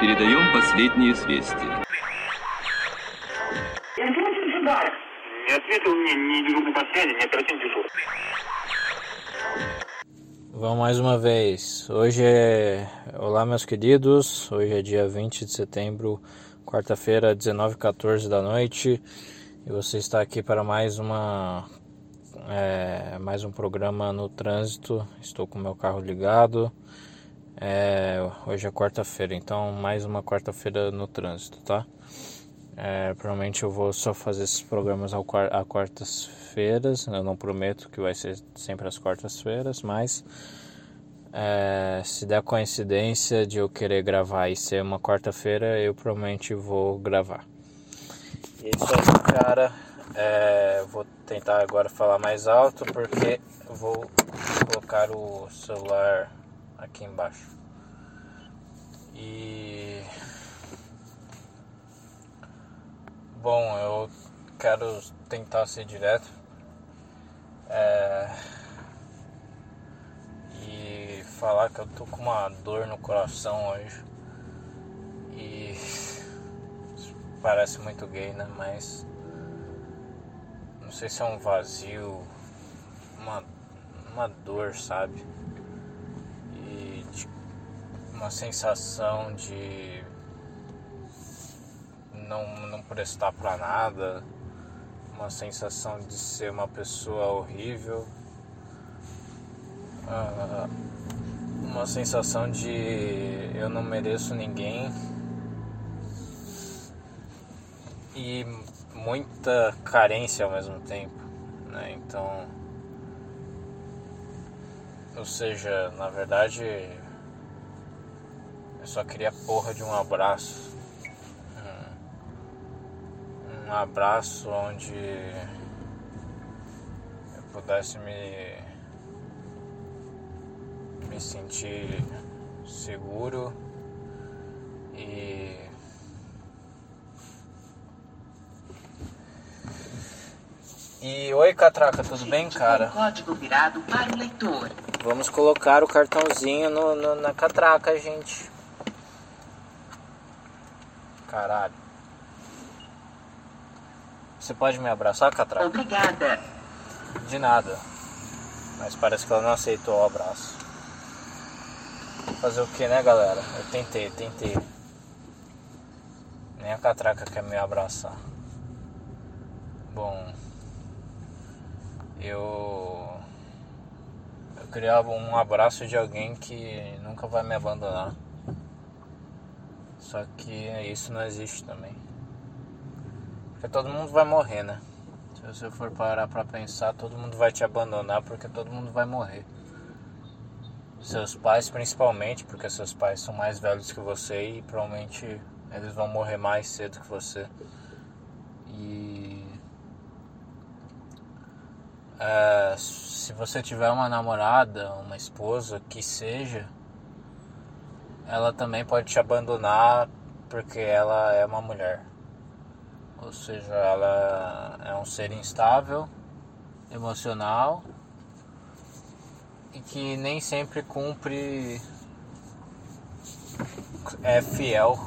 Передаем последние известия. Не ответил мне ни дежурный по связи, ни оперативный дежурный. Vamos mais uma vez. Hoje é. Olá, meus queridos. Hoje é dia 20 de setembro, quarta-feira, 19h14 da noite. E você está aqui para mais uma. É, mais um programa no trânsito. Estou com meu carro ligado. É, hoje é quarta-feira, então mais uma quarta-feira no trânsito, tá? É, provavelmente eu vou só fazer esses programas ao, a quartas-feiras. Eu não prometo que vai ser sempre às quartas-feiras, mas é, se der coincidência de eu querer gravar e ser uma quarta-feira, eu provavelmente vou gravar. E é isso aí, cara. É, vou tentar agora falar mais alto porque vou colocar o celular aqui embaixo. E bom, eu quero tentar ser direto. É, e falar que eu tô com uma dor no coração hoje. E parece muito gay, né? Mas não sei se é um vazio, uma, uma dor, sabe? Uma sensação de não, não prestar para nada, uma sensação de ser uma pessoa horrível, uh, uma sensação de eu não mereço ninguém e muita carência ao mesmo tempo, né? Então, ou seja, na verdade eu só queria porra de um abraço. Um, abraço onde eu pudesse me, me sentir seguro e E oi Catraca, tudo bem, cara? Código virado para o leitor. Vamos colocar o cartãozinho no, no, na catraca, gente. Caralho. Você pode me abraçar, Catraca? Obrigada. De nada. Mas parece que ela não aceitou o abraço. Fazer o que, né, galera? Eu tentei, tentei. Nem a Catraca quer me abraçar. Bom, eu. Eu queria um abraço de alguém que nunca vai me abandonar. Só que isso não existe também. Porque todo mundo vai morrer, né? Se você for parar pra pensar, todo mundo vai te abandonar porque todo mundo vai morrer. Seus pais principalmente, porque seus pais são mais velhos que você e provavelmente eles vão morrer mais cedo que você. E é, se você tiver uma namorada, uma esposa, que seja, ela também pode te abandonar porque ela é uma mulher. Ou seja, ela é um ser instável, emocional e que nem sempre cumpre é fiel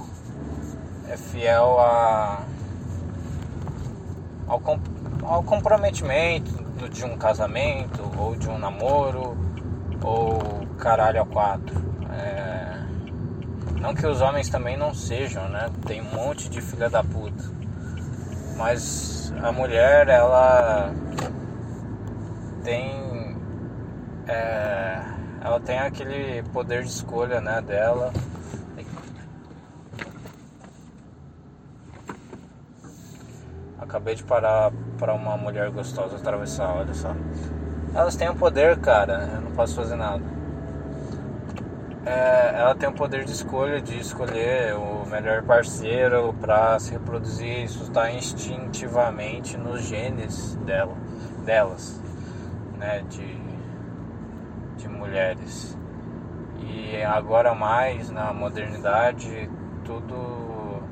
é fiel a ao, ao comprometimento de um casamento ou de um namoro ou caralho a quatro é, não que os homens também não sejam, né? Tem um monte de filha da puta. Mas a mulher, ela tem. É, ela tem aquele poder de escolha, né, dela. Acabei de parar para uma mulher gostosa atravessar, olha só. Elas têm o poder, cara. Eu não posso fazer nada é, ela tem o poder de escolha de escolher o melhor parceiro para se reproduzir. Isso está instintivamente nos genes dela, delas, né, de, de mulheres. E agora mais na modernidade tudo uh,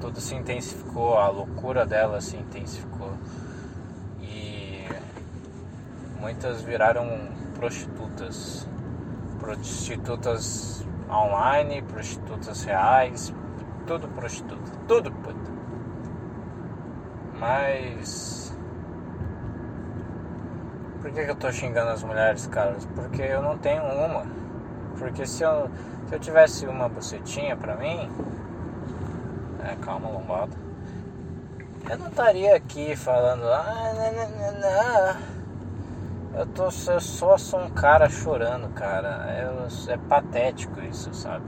tudo se intensificou, a loucura dela se intensificou e muitas viraram prostitutas prostitutas online, prostitutas reais, tudo prostituta, tudo puta. Mas. Por que, que eu tô xingando as mulheres, cara? Porque eu não tenho uma. Porque se eu, se eu tivesse uma bucetinha pra mim. É, calma, lombada. Eu não estaria aqui falando. Ah, não, não, não, Eu, tô, eu só sou um cara chorando, cara. Eu, é patético isso, sabe?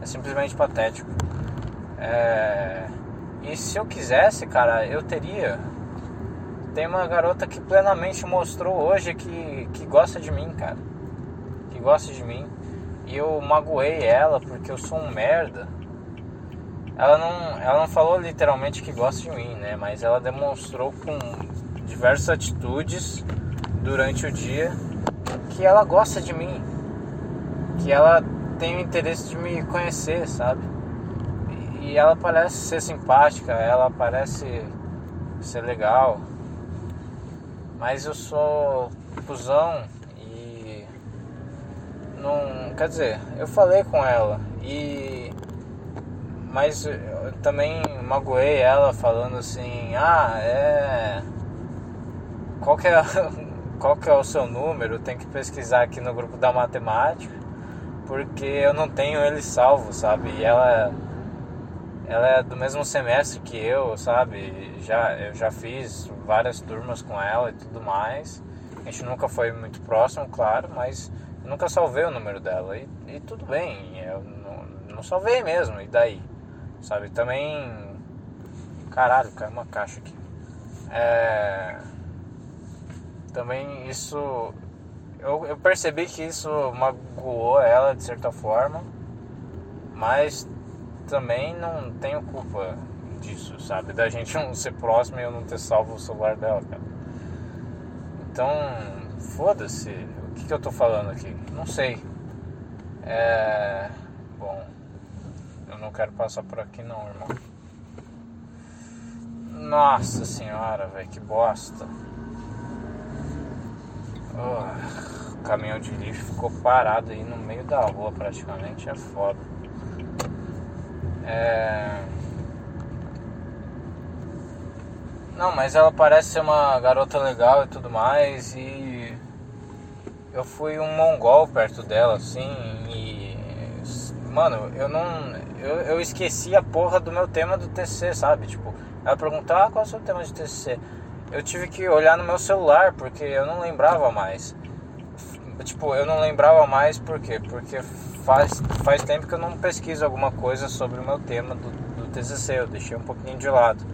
É simplesmente patético. É... E se eu quisesse, cara, eu teria. Tem uma garota que plenamente mostrou hoje que, que gosta de mim, cara. Que gosta de mim. E eu magoei ela porque eu sou um merda. Ela não, ela não falou literalmente que gosta de mim, né? Mas ela demonstrou com diversas atitudes durante o dia que ela gosta de mim. Que ela tem o interesse de me conhecer, sabe? E ela parece ser simpática, ela parece ser legal. Mas eu sou cuzão e não, quer dizer, eu falei com ela e mas eu também magoei ela falando assim: "Ah, é qual que é qual que é o seu número? Tem que pesquisar aqui no grupo da matemática, porque eu não tenho ele salvo, sabe? E ela ela é do mesmo semestre que eu, sabe? Já, eu já fiz várias turmas com ela e tudo mais. A gente nunca foi muito próximo, claro, mas nunca salvei o número dela. E, e tudo bem, eu não, não, salvei mesmo, e daí? Sabe? Também. Caralho, caiu uma caixa aqui. É. Também isso. Eu, eu percebi que isso magoou ela de certa forma, mas também não tenho culpa disso, sabe? Da gente não ser próximo e eu não ter salvo o celular dela, cara. Então, foda-se. O que, que eu tô falando aqui? Não sei. É. Bom. Eu não quero passar por aqui, não, irmão. Nossa senhora, velho, que bosta. O caminhão de lixo ficou parado aí no meio da rua praticamente, é foda. É... Não, mas ela parece ser uma garota legal e tudo mais e eu fui um mongol perto dela, assim, e mano, eu não eu, eu esqueci a porra do meu tema do TCC, sabe? Tipo, ela perguntou: "Ah, qual é o seu tema de TCC?" Eu tive que olhar no meu celular porque eu não lembrava mais. Tipo, eu não lembrava mais por quê? Porque faz, faz tempo que eu não pesquiso alguma coisa sobre o meu tema do, do TCC, eu deixei um pouquinho de lado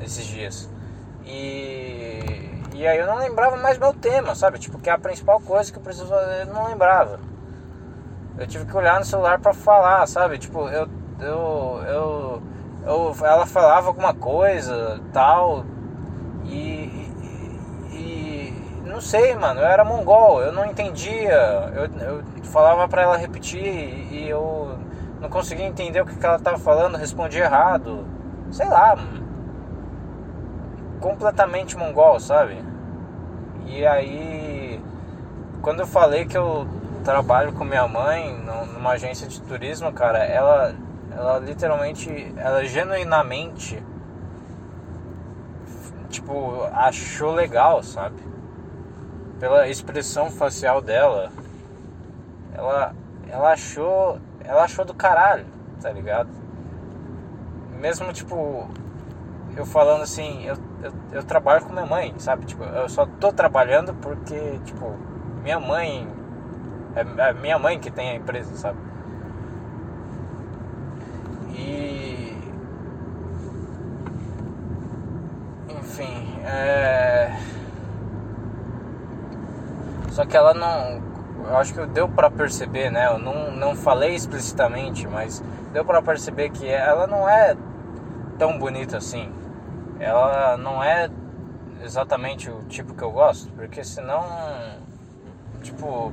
esses dias. E, e aí eu não lembrava mais meu tema, sabe? Tipo, que é a principal coisa que eu preciso fazer, eu não lembrava. Eu tive que olhar no celular para falar, sabe? Tipo, eu, eu, eu, eu, ela falava alguma coisa, tal, e, não sei, mano. Eu era mongol, eu não entendia. Eu, eu falava para ela repetir e eu não conseguia entender o que, que ela tava falando, respondia errado. Sei lá. Completamente mongol, sabe? E aí, quando eu falei que eu trabalho com minha mãe numa agência de turismo, cara, ela, ela literalmente, ela genuinamente, tipo, achou legal, sabe? Pela expressão facial dela, ela, ela achou, ela achou do caralho, tá ligado? Mesmo tipo, eu falando assim, eu, eu, eu trabalho com minha mãe, sabe? Tipo, eu só tô trabalhando porque, tipo, minha mãe, é, é minha mãe que tem a empresa, sabe? E. Enfim, é só que ela não. Eu acho que deu para perceber, né? Eu não, não falei explicitamente, mas deu para perceber que ela não é tão bonita assim. Ela não é exatamente o tipo que eu gosto, porque senão. Tipo,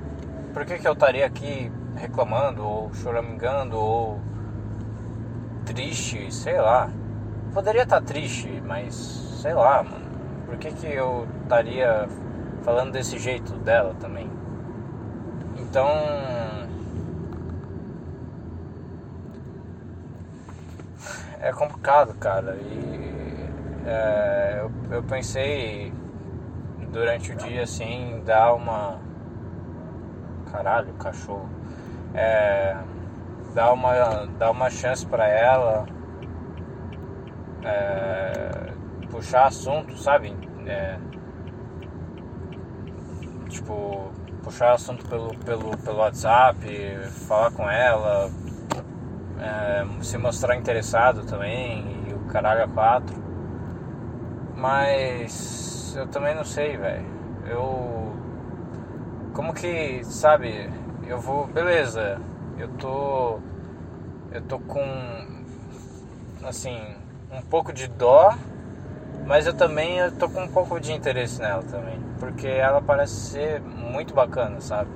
por que, que eu estaria aqui reclamando, ou choramingando, ou triste, sei lá. Poderia estar triste, mas sei lá, mano. Por que, que eu estaria falando desse jeito dela também. Então. É complicado, cara. E é, eu, eu pensei durante o dia assim dar uma. Caralho, cachorro. É, dar uma, dar uma chance para ela. É, puxar assunto, sabe? É, tipo, puxar assunto pelo, pelo, pelo WhatsApp, falar com ela, é, se mostrar interessado também e o caralho a quatro. Mas eu também não sei, velho. Eu. Como que, sabe, eu vou. Beleza, eu tô. Eu tô com. Assim, um pouco de dó, mas eu também eu tô com um pouco de interesse nela também. Porque ela parece ser muito bacana, sabe?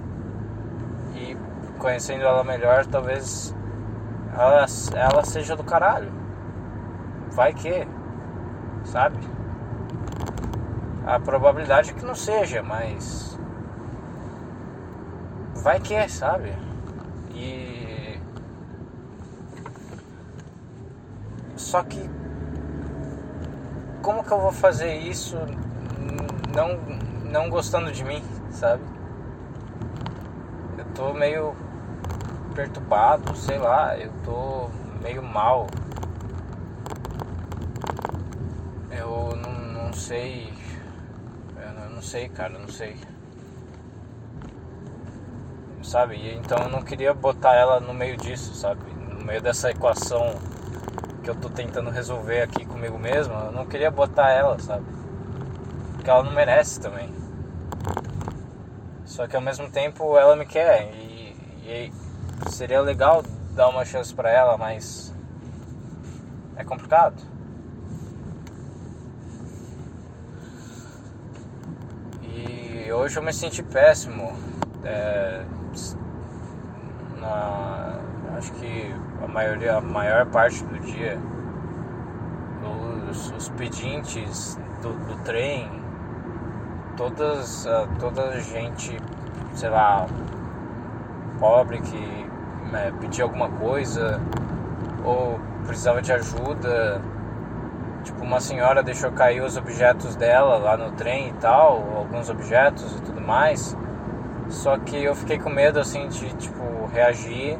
E conhecendo ela melhor, talvez ela, ela seja do caralho. Vai que, sabe? A probabilidade é que não seja, mas. Vai que, sabe? E. Só que. Como que eu vou fazer isso não, não gostando de mim, sabe? Eu tô meio perturbado, sei lá, eu tô meio mal. Eu não, não sei. Eu não sei, cara, não sei. Sabe? Então eu não queria botar ela no meio disso, sabe? No meio dessa equação que eu tô tentando resolver aqui comigo mesmo, eu não queria botar ela, sabe? Porque ela não merece também. Só que ao mesmo tempo ela me quer e, e seria legal dar uma chance para ela, mas é complicado. E hoje eu me senti péssimo. É, na, acho que a maioria, a maior parte do dia, os, os pedintes do, do trem, todas, toda gente, sei lá, pobre que né, pedia alguma coisa ou precisava de ajuda. Tipo, uma senhora deixou cair os objetos dela lá no trem e tal, alguns objetos e tudo mais. Só que eu fiquei com medo assim de tipo reagir,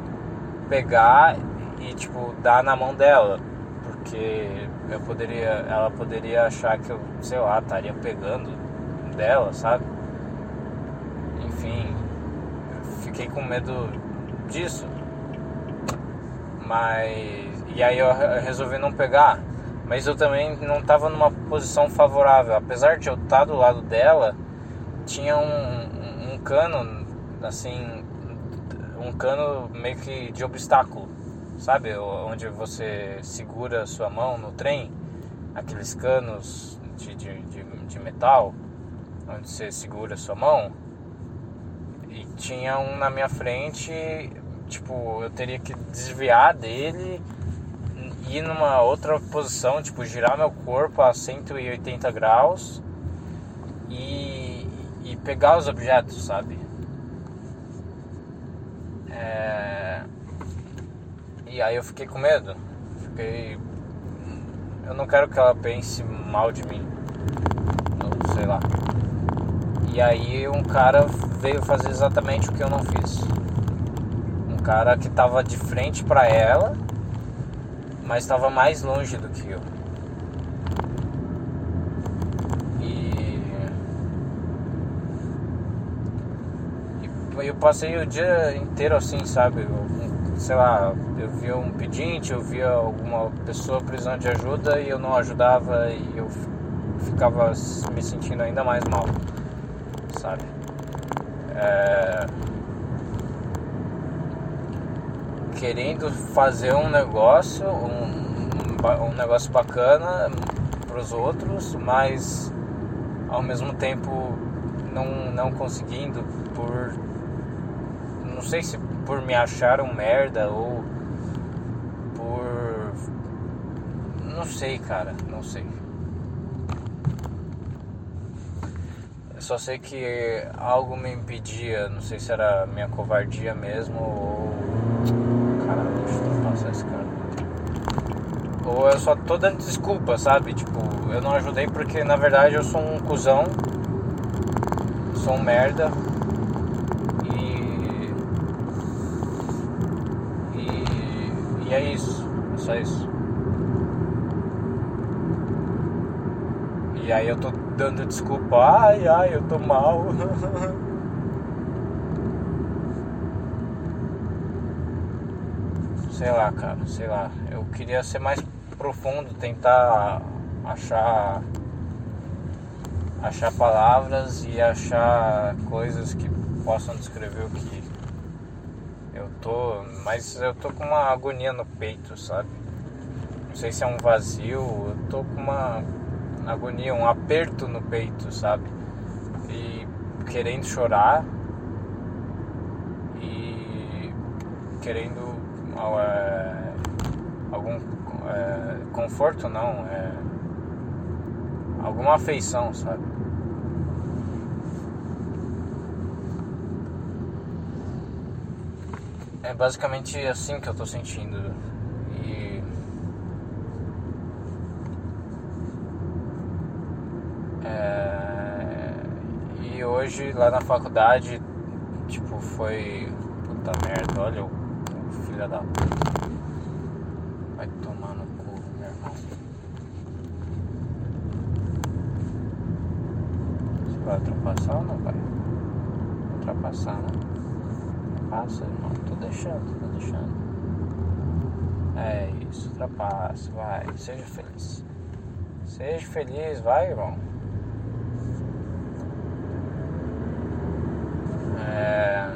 pegar e tipo dar na mão dela, porque eu poderia, ela poderia achar que eu, sei lá, estaria pegando dela, sabe? Enfim, fiquei com medo disso. Mas. E aí eu resolvi não pegar. Mas eu também não estava numa posição favorável. Apesar de eu estar do lado dela, tinha um, um cano, assim. Um cano meio que de obstáculo. Sabe? Onde você segura sua mão no trem. Aqueles canos de, de, de, de metal. Onde você segura a sua mão e tinha um na minha frente, tipo, eu teria que desviar dele, ir numa outra posição, tipo, girar meu corpo a 180 graus e, e pegar os objetos, sabe? É... E aí eu fiquei com medo. Fiquei. Eu não quero que ela pense mal de mim. Sei lá. E aí um cara veio fazer exatamente o que eu não fiz. Um cara que estava de frente para ela, mas estava mais longe do que eu. E... eu passei o dia inteiro assim, sabe? Sei lá, eu via um pedinte, eu via alguma pessoa precisando de ajuda e eu não ajudava e eu ficava me sentindo ainda mais mal? É, querendo fazer um negócio, um, um negócio bacana para os outros, mas ao mesmo tempo não, não conseguindo por não sei se por me achar um merda ou por não sei cara, não sei. Só sei que algo me impedia, não sei se era minha covardia mesmo ou. Caralho, deixa eu passar esse cara. ou eu só tô dando desculpa, sabe? Tipo, eu não ajudei porque na verdade eu sou um cuzão, sou um merda e. E, e é isso, é só isso. E aí eu tô dando desculpa, ai ai, eu tô mal. sei lá, cara, sei lá. Eu queria ser mais profundo, tentar achar achar palavras e achar coisas que possam descrever o que eu tô, mas eu tô com uma agonia no peito, sabe? Não sei se é um vazio, eu tô com uma agonia, um aperto no peito, sabe? E querendo chorar e querendo é, algum é, conforto, não, é, alguma afeição, sabe? É basicamente assim que eu tô sentindo. E. É, e hoje lá na faculdade, tipo, foi. Puta merda, olha o filho da Vai tomar no cu, meu irmão. Você vai ultrapassar ou não vai? Ultrapassar, né? Passa, irmão. Tô deixando, tô deixando. É isso, ultrapassa, vai. Seja feliz. Seja feliz, vai, irmão. É...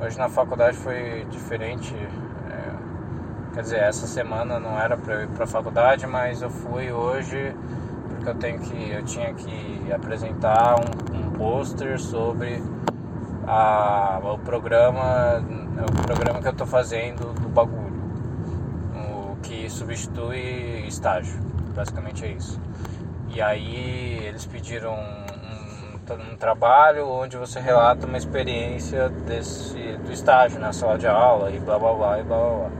Hoje na faculdade foi diferente. É... Quer dizer, essa semana não era para eu ir para a faculdade, mas eu fui hoje porque eu tenho que, eu tinha que apresentar um, um pôster sobre a, o programa, o programa que eu estou fazendo do bagulho, o que substitui estágio, basicamente é isso. E aí eles pediram um, um, um trabalho onde você relata uma experiência desse, do estágio na sala de aula e blá blá blá e blá blá blá.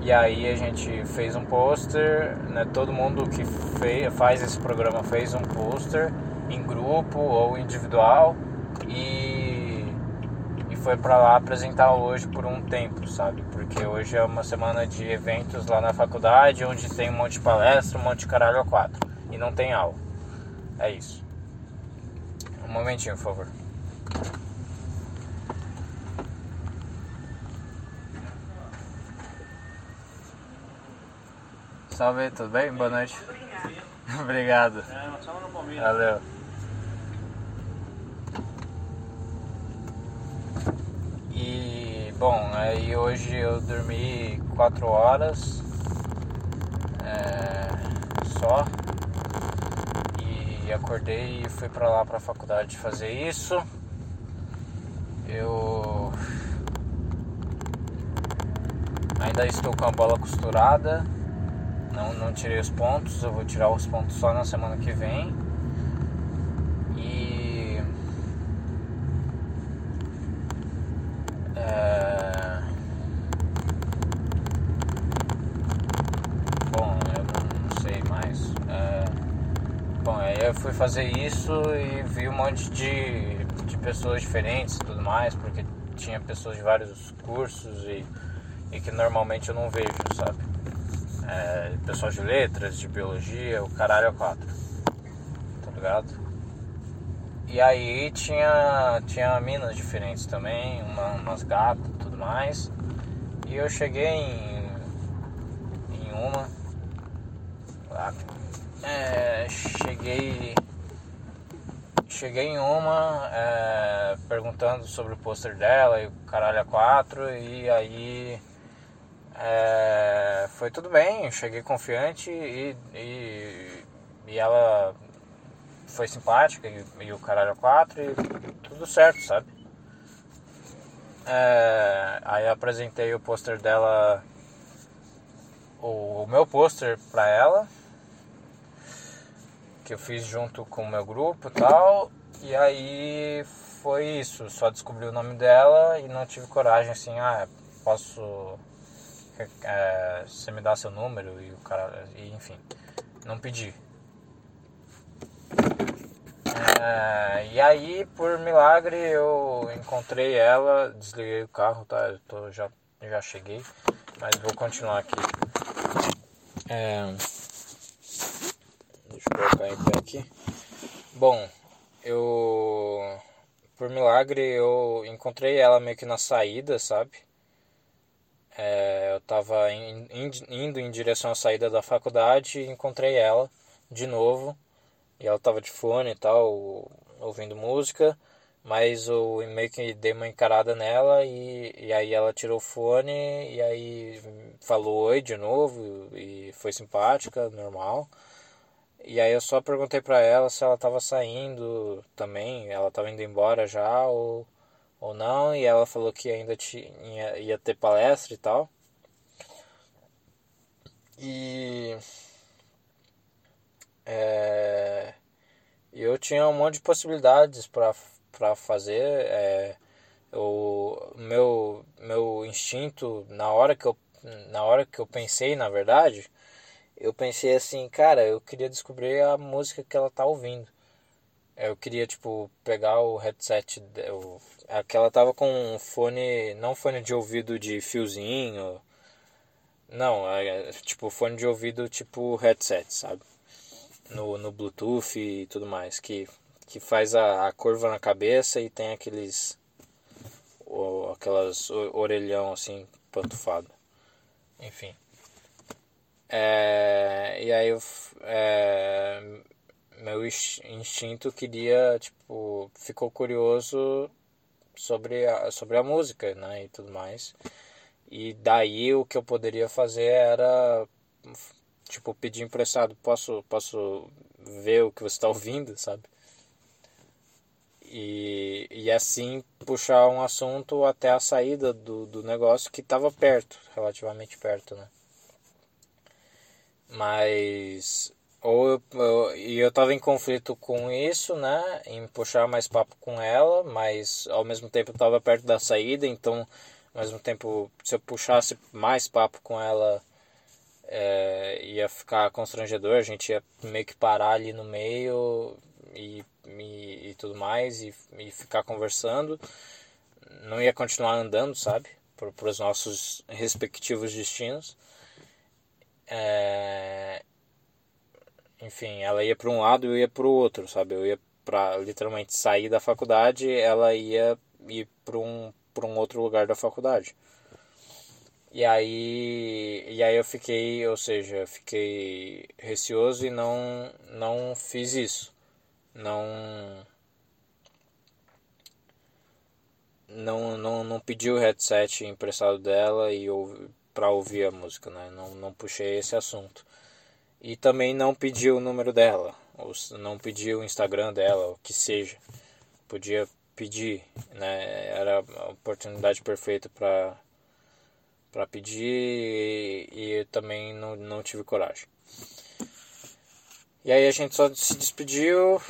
E aí a gente fez um pôster, né, todo mundo que fez, faz esse programa fez um pôster em grupo ou individual e, e foi para lá apresentar hoje por um tempo, sabe? Porque hoje é uma semana de eventos lá na faculdade, onde tem um monte de palestra, um monte de caralho a quatro. E não tem aula. É isso. Um momentinho, por favor. Salve, tudo bem? Boa noite. Obrigado. Valeu. E bom, aí hoje eu dormi 4 horas é, só acordei e fui pra lá pra faculdade fazer isso. Eu ainda estou com a bola costurada, não, não tirei os pontos, eu vou tirar os pontos só na semana que vem. E é, Bom, eu não, não sei mais. É, Bom, aí eu fui fazer isso e vi um monte de, de pessoas diferentes e tudo mais, porque tinha pessoas de vários cursos e, e que normalmente eu não vejo, sabe? É, pessoal de letras, de biologia, o caralho é quatro. Tá ligado? E aí tinha, tinha minas diferentes também, uma, umas gatas e tudo mais. E eu cheguei em, em uma. é, cheguei. Cheguei em uma é, perguntando sobre o pôster dela e o caralho a quatro e aí é, foi tudo bem, cheguei confiante e, e, e ela foi simpática e, e o caralho a quatro e tudo certo, sabe? É, aí apresentei o pôster dela, o, o meu pôster pra ela, que eu fiz junto com o meu grupo tal, e aí foi isso, só descobri o nome dela e não tive coragem assim, ah, posso é, você me dá seu número e o cara, e, enfim, não pedi. É, e aí, por milagre, eu encontrei ela, desliguei o carro, tá? Eu tô, já, já cheguei, mas vou continuar aqui. É, colocar em pé aqui. Bom, eu por milagre eu encontrei ela meio que na saída, sabe? É, eu tava in, in, indo em direção à saída da faculdade e encontrei ela de novo. E ela tava de fone e tal, ouvindo música, mas eu meio que dei uma encarada nela e, e aí ela tirou o fone e aí falou oi de novo e foi simpática, normal. E aí eu só perguntei pra ela se ela tava saindo também, ela tava indo embora já ou, ou não, e ela falou que ainda tinha, ia ter palestra e tal. E é, eu tinha um monte de possibilidades para fazer. É, o meu, meu instinto, na hora, que eu, na hora que eu pensei, na verdade, eu pensei assim, cara, eu queria descobrir a música que ela tá ouvindo. Eu queria, tipo, pegar o headset, o, aquela tava com um fone, não fone de ouvido de fiozinho, não, é, tipo, fone de ouvido tipo headset, sabe? No, no Bluetooth e tudo mais, que, que faz a, a curva na cabeça e tem aqueles, o, aquelas orelhão assim, pantufado. Enfim. É, e aí é, meu instinto queria, tipo, ficou curioso sobre a, sobre a música, né, e tudo mais. E daí o que eu poderia fazer era, tipo, pedir emprestado, posso, posso ver o que você está ouvindo, sabe? E, e assim puxar um assunto até a saída do, do negócio que estava perto, relativamente perto, né? Mas ou eu, eu, e eu tava em conflito com isso, né, em puxar mais papo com ela, mas ao mesmo tempo eu tava perto da saída, então ao mesmo tempo se eu puxasse mais papo com ela é, ia ficar constrangedor, a gente ia meio que parar ali no meio e, e, e tudo mais e, e ficar conversando, não ia continuar andando, sabe, para os nossos respectivos destinos. É... Enfim, ela ia para um lado e eu ia para o outro, sabe? Eu ia para literalmente sair da faculdade, ela ia ir para um, para um outro lugar da faculdade. E aí, e aí eu fiquei, ou seja, fiquei receoso e não, não fiz isso. Não, não, não, não pedi o headset emprestado dela e eu para ouvir a música, né? Não, não puxei esse assunto. E também não pedi o número dela, ou não pedi o Instagram dela, o que seja. Podia pedir, né? Era a oportunidade perfeita para para pedir e, e também não, não tive coragem. E aí a gente só se despediu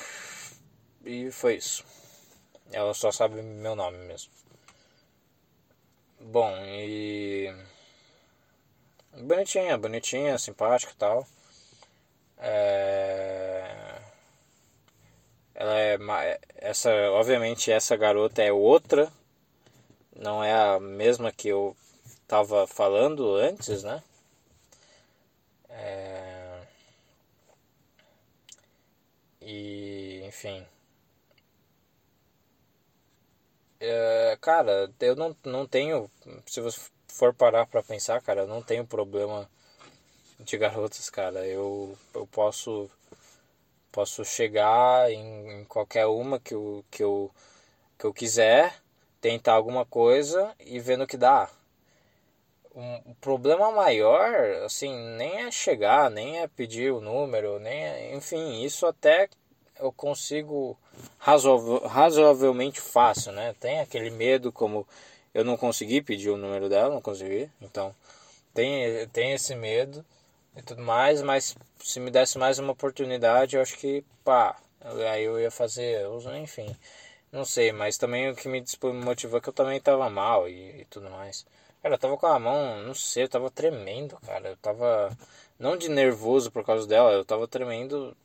e foi isso. Ela só sabe meu nome mesmo. Bom, e Bonitinha, bonitinha, simpática e tal. É... Ela é. Essa, obviamente, essa garota é outra. Não é a mesma que eu tava falando antes, né? É... E, enfim. É, cara, eu não, não tenho. Se você for parar para pensar, cara, eu não tenho problema de garotas, cara. Eu, eu posso posso chegar em, em, qualquer uma que eu, que, eu, que eu quiser, tentar alguma coisa e ver no que dá. Um, o problema maior, assim, nem é chegar, nem é pedir o número, nem é, enfim, isso até eu consigo razoavelmente fácil, né? Tem aquele medo como eu não consegui pedir o número dela, não consegui. Então, tem, tem esse medo e tudo mais, mas se me desse mais uma oportunidade, eu acho que, pá, aí eu ia fazer, enfim. Não sei, mas também o que me motivou é que eu também estava mal e, e, tudo mais. Cara, eu tava com a mão, não sei, eu tava tremendo, cara. Eu tava. Não de nervoso por causa dela, eu tava tremendo.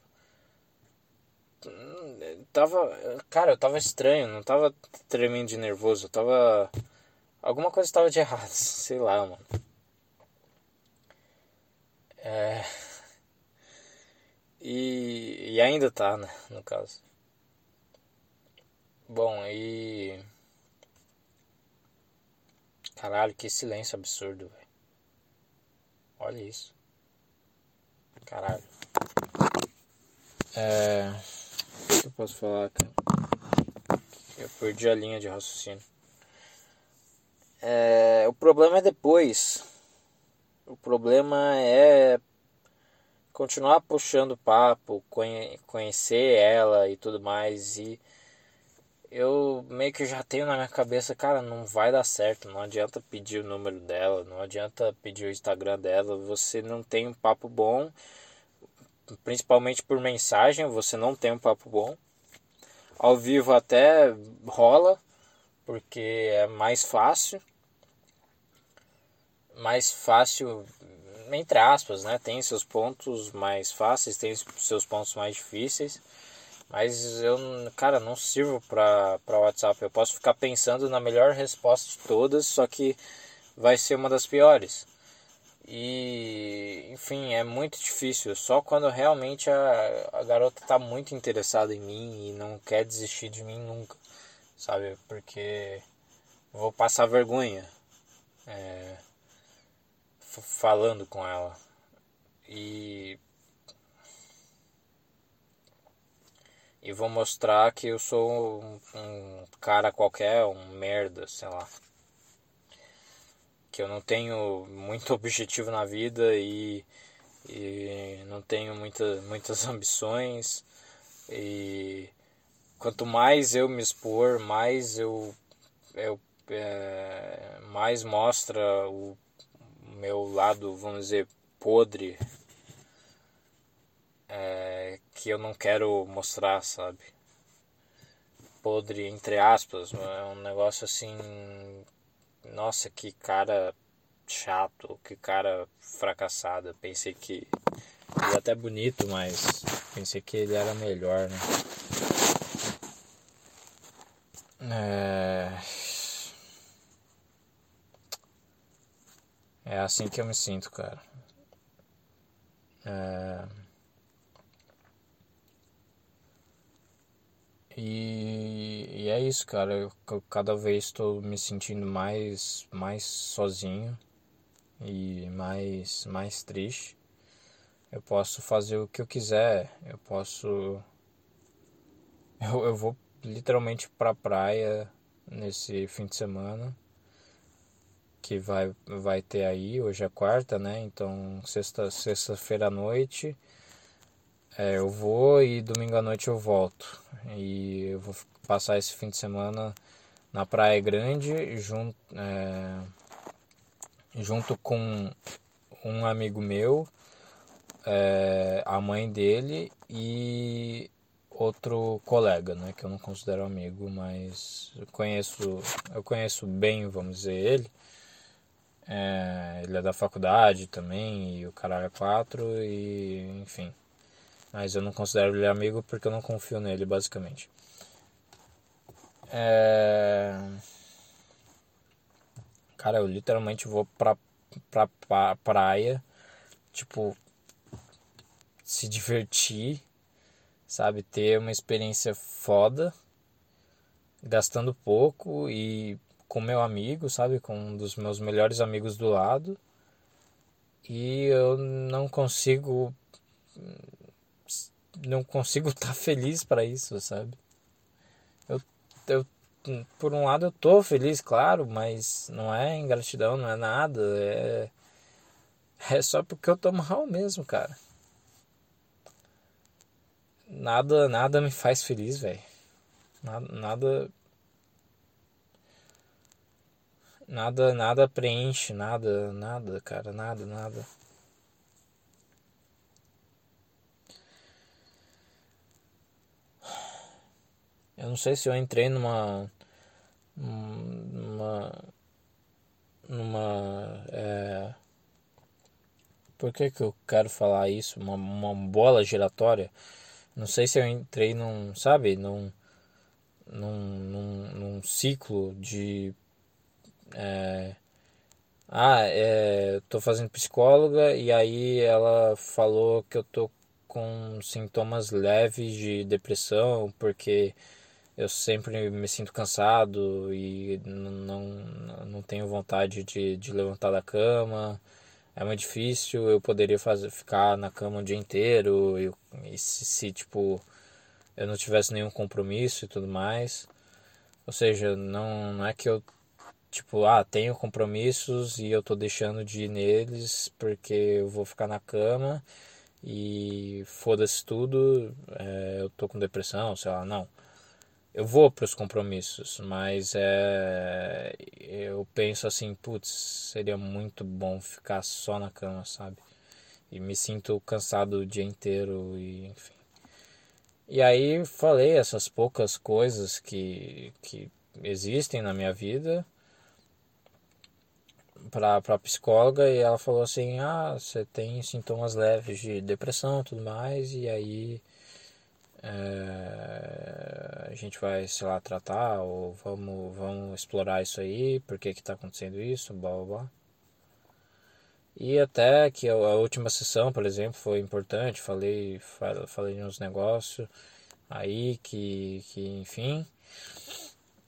Tava. Cara, eu tava estranho, não tava tremendo de nervoso, eu tava. Alguma coisa estava de errado, sei lá, mano. É. E, e ainda tá, né, no caso. Bom, e. Caralho, que silêncio absurdo, velho. Olha isso. Caralho. É. O que eu posso falar, cara? Eu perdi a linha de raciocínio. É, o problema é depois. O problema é continuar puxando papo, conhe conhecer ela e tudo mais. E eu meio que já tenho na minha cabeça, cara, não vai dar certo. Não adianta pedir o número dela, não adianta pedir o Instagram dela. Você não tem um papo bom, principalmente por mensagem. Você não tem um papo bom. Ao vivo até rola, porque é mais fácil mais fácil, entre aspas, né? Tem seus pontos mais fáceis, tem seus pontos mais difíceis. Mas eu, cara, não sirvo para WhatsApp. Eu posso ficar pensando na melhor resposta de todas, só que vai ser uma das piores. E, enfim, é muito difícil. Só quando realmente a, a garota tá muito interessada em mim e não quer desistir de mim nunca, sabe? Porque vou passar vergonha. É, falando com ela. E e vou mostrar que eu sou um, um, cara qualquer, um merda, sei lá. Que eu não tenho muito objetivo na vida e, e não tenho muita, muitas ambições. E quanto mais eu me expor, mais eu, eu é, mais mostra o meu lado, vamos dizer, podre é, que eu não quero mostrar, sabe? Podre, entre aspas, é um negócio assim. Nossa, que cara chato, que cara fracassado. Pensei que ele é até bonito, mas pensei que ele era melhor, né? É. É assim que eu me sinto, cara. É... E, e, é isso, cara. Eu, eu cada vez estou me sentindo mais, mais sozinho e mais, mais triste. Eu posso fazer o que eu quiser. Eu posso. Eu, eu vou literalmente pra praia nesse fim de semana que vai, vai ter aí, hoje é quarta, né? Então sexta, sexta-feira à noite é, eu vou e domingo à noite eu volto. E eu vou passar esse fim de semana na Praia Grande junto, é, junto com um amigo meu, é, a mãe dele e outro colega, né, que eu não considero amigo, mas eu conheço, eu conheço bem, vamos dizer, ele. É, ele é da faculdade também, e o caralho é quatro, e enfim. Mas eu não considero ele amigo porque eu não confio nele, basicamente. É... Cara, eu literalmente vou pra, pra, pra praia, tipo, se divertir, sabe? Ter uma experiência foda, gastando pouco e com meu amigo, sabe? Com um dos meus melhores amigos do lado. E eu não consigo não consigo estar tá feliz para isso, sabe? Eu, eu por um lado eu tô feliz, claro, mas não é ingratidão, não é nada, é é só porque eu tô mal mesmo, cara. Nada, nada me faz feliz, velho. Nada, nada Nada, nada preenche, nada, nada, cara, nada, nada. Eu não sei se eu entrei numa numa numa é, por que que eu quero falar isso? Uma, uma bola giratória. Não sei se eu entrei num, sabe, num num, num, num ciclo de é, ah, é, tô fazendo psicóloga e aí ela falou que eu tô com sintomas leves de depressão porque eu sempre me sinto cansado e não, não tenho vontade de, de levantar da cama. É muito difícil, eu poderia fazer, ficar na cama o dia inteiro e, e se, se, tipo, eu não tivesse nenhum compromisso e tudo mais. Ou seja, não, não é que eu tipo, ah, tenho compromissos e eu tô deixando de ir neles porque eu vou ficar na cama e foda-se tudo, é, eu tô com depressão, sei lá, não. Eu vou para os compromissos, mas é, eu penso assim, putz, seria muito bom ficar só na cama, sabe? E me sinto cansado o dia inteiro e enfim. E aí falei essas poucas coisas que, que existem na minha vida para a psicóloga e ela falou assim: ah, você tem sintomas leves de depressão tudo mais, e aí é, a gente vai, sei lá, tratar ou vamos, vamos explorar isso aí, por que está acontecendo isso, blá blá blá. E até que a última sessão, por exemplo, foi importante, falei, falei uns negócios aí que, que enfim,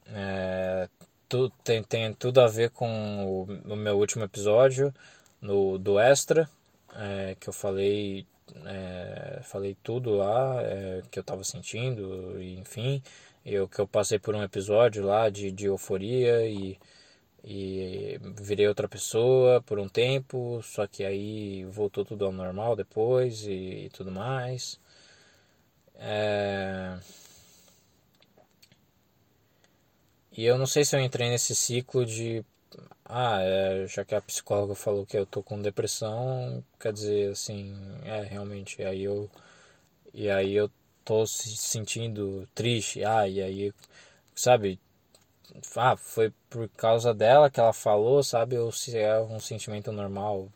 é, tu, tem, tem tudo a ver com o, o meu último episódio no, do Extra, é, que eu falei, é, falei tudo lá é, que eu estava sentindo, enfim, eu, que eu passei por um episódio lá de, de euforia e, e virei outra pessoa por um tempo, só que aí voltou tudo ao normal depois e, e tudo mais. É... E eu não sei se eu entrei nesse ciclo de. Ah, é, já que a psicóloga falou que eu tô com depressão, quer dizer, assim, é, realmente, aí eu. E aí eu tô se sentindo triste, ah, e aí, sabe? Ah, foi por causa dela que ela falou, sabe? Ou se é um sentimento normal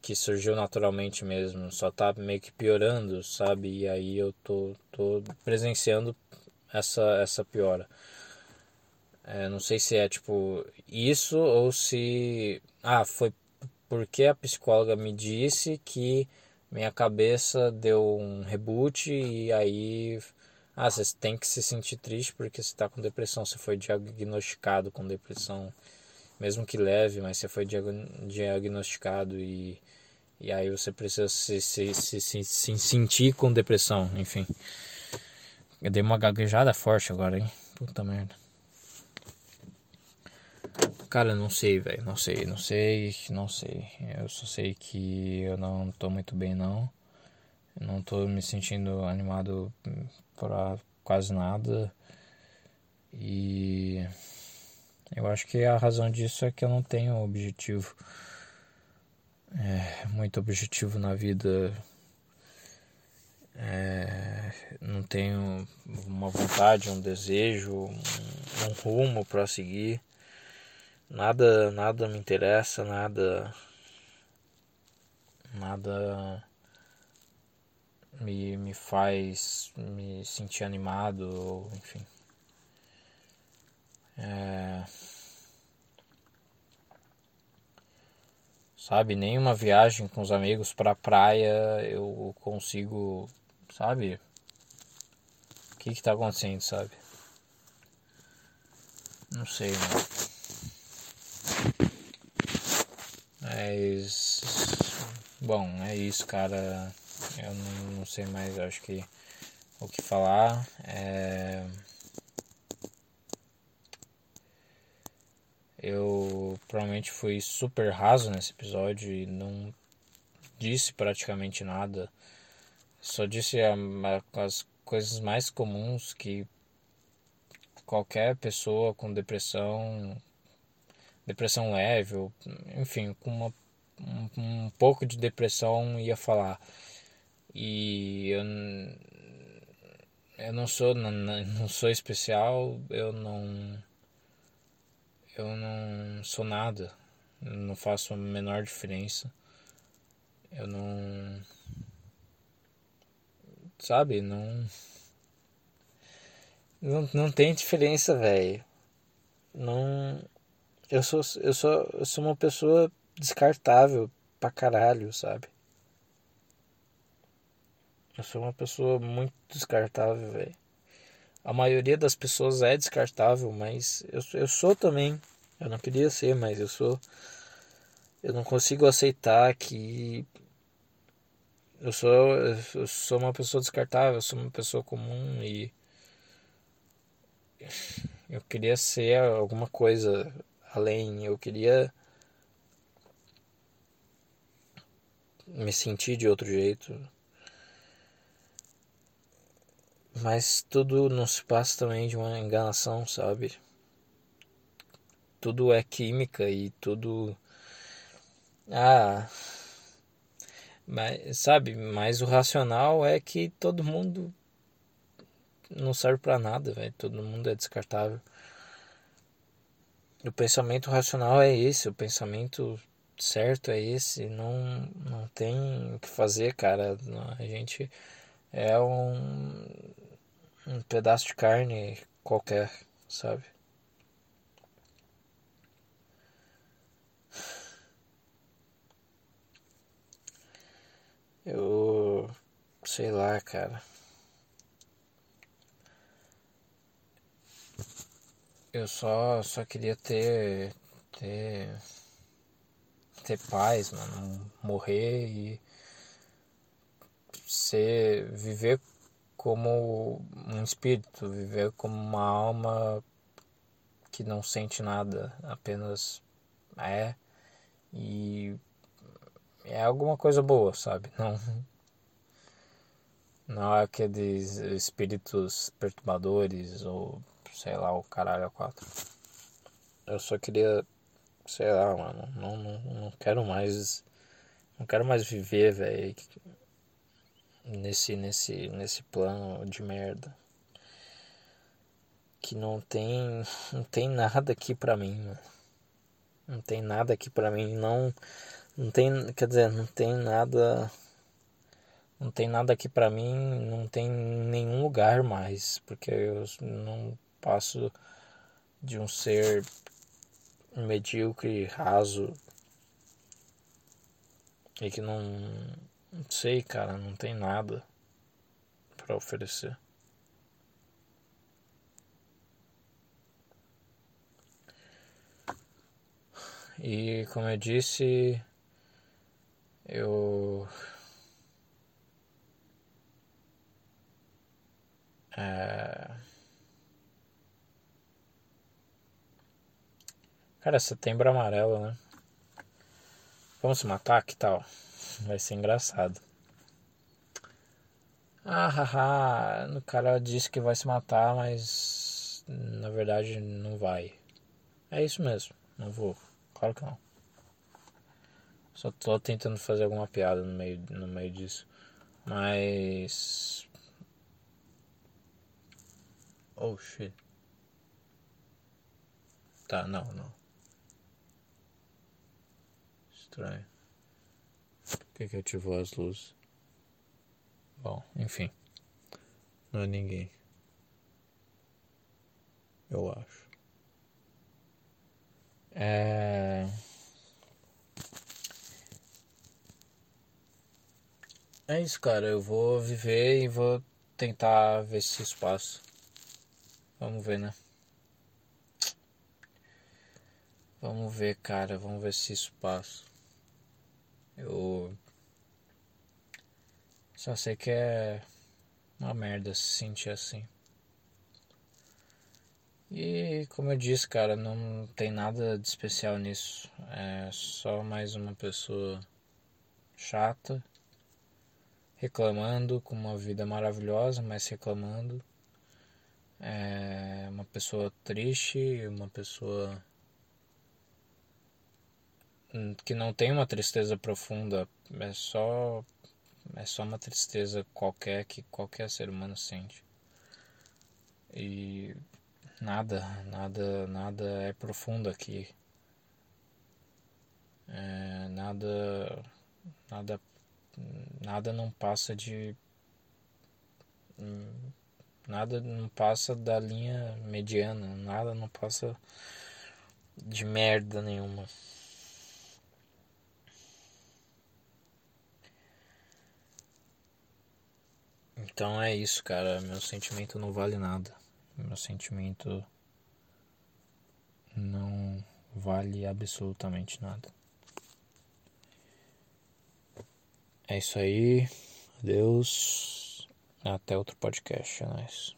que surgiu naturalmente mesmo, só tá meio que piorando, sabe? E aí eu tô, tô presenciando essa, essa piora. É, não sei se é tipo isso ou se. Ah, foi porque a psicóloga me disse que minha cabeça deu um reboot e aí. Ah, você tem que se sentir triste porque você está com depressão. Você foi diagnosticado com depressão, mesmo que leve, mas você foi diagnosticado e, e aí você precisa se, se, se, se, se sentir com depressão, enfim. Eu dei uma gaguejada forte agora, hein? Puta merda. Cara, não sei, velho. Não sei, não sei, não sei. Eu só sei que eu não tô muito bem, não. Não tô me sentindo animado pra quase nada. E eu acho que a razão disso é que eu não tenho objetivo. É, muito objetivo na vida. É, não tenho uma vontade, um desejo, um, um rumo para seguir. Nada, nada me interessa, nada nada me, me faz me sentir animado, enfim. É... Sabe, nenhuma viagem com os amigos pra praia eu consigo, sabe? O que que tá acontecendo, sabe? Não sei, não. Mas. Bom, é isso, cara. Eu não, não sei mais, acho que. O que falar. É. Eu provavelmente fui super raso nesse episódio e não disse praticamente nada. Só disse as coisas mais comuns que qualquer pessoa com depressão depressão leve, ou, enfim, com uma, um, um, pouco de depressão ia falar. E eu, eu não sou não, não sou especial, eu não eu não sou nada, não faço a menor diferença. Eu não. Sabe? Não. Não, não tem diferença, velho. Não. Eu sou, eu, sou, eu sou uma pessoa descartável pra caralho, sabe? Eu sou uma pessoa muito descartável, velho. A maioria das pessoas é descartável, mas eu, eu sou também. Eu não queria ser, mas eu sou. Eu não consigo aceitar que eu sou, eu sou uma pessoa descartável, eu sou uma pessoa comum e eu queria ser alguma coisa além, eu queria me sentir de outro jeito. Mas tudo não se passa também de uma enganação, sabe? Tudo é química e tudo. Ah. Mas, sabe? Mas o racional é que todo mundo não serve para nada, velho. Todo mundo é descartável. O pensamento racional é esse, o pensamento certo é esse. Não, não tem o que fazer, cara. A gente é um, um pedaço de carne qualquer, sabe? Eu sei lá, cara. Eu só só queria ter ter ter paz, mano, morrer e ser viver como um espírito, viver como uma alma que não sente nada, apenas é e é alguma coisa boa, sabe? Não não é aqueles espíritos perturbadores ou sei lá, o caralho a quatro. Eu só queria, sei lá, mano, não, não, não quero mais não quero mais viver, velho, nesse nesse nesse plano de merda. Que não tem não tem nada aqui pra mim, mano. Não tem nada aqui pra mim, não não tem, quer dizer, não tem nada não tem nada aqui para mim, não tem nenhum lugar mais, porque eu não passo de um ser medíocre, raso e que não, não sei, cara, não tem nada para oferecer. E como eu disse, eu é... Cara, setembro amarelo, né? Vamos se matar? Que tal? Vai ser engraçado. Ah, haha, o cara disse que vai se matar, mas na verdade não vai. É isso mesmo, não vou. Claro que não. Só tô tentando fazer alguma piada no meio, no meio disso. Mas. Oh shit. Tá, não, não. Estranho. Por que, que ativou as luzes? Bom, enfim. Não é ninguém. Eu acho. É. É isso, cara. Eu vou viver e vou tentar ver se isso passa. Vamos ver, né? Vamos ver, cara. Vamos ver se isso passa. Eu só sei que é uma merda se sentir assim. E como eu disse, cara, não tem nada de especial nisso. É só mais uma pessoa chata reclamando com uma vida maravilhosa, mas reclamando. É uma pessoa triste, uma pessoa que não tem uma tristeza profunda, é só é só uma tristeza qualquer que qualquer ser humano sente. E nada, nada, nada é profundo aqui. É, nada, nada nada não passa de. Nada não passa da linha mediana, nada não passa de merda nenhuma. Então é isso, cara. Meu sentimento não vale nada. Meu sentimento não vale absolutamente nada. É isso aí. Adeus. Até outro podcast. É nóis.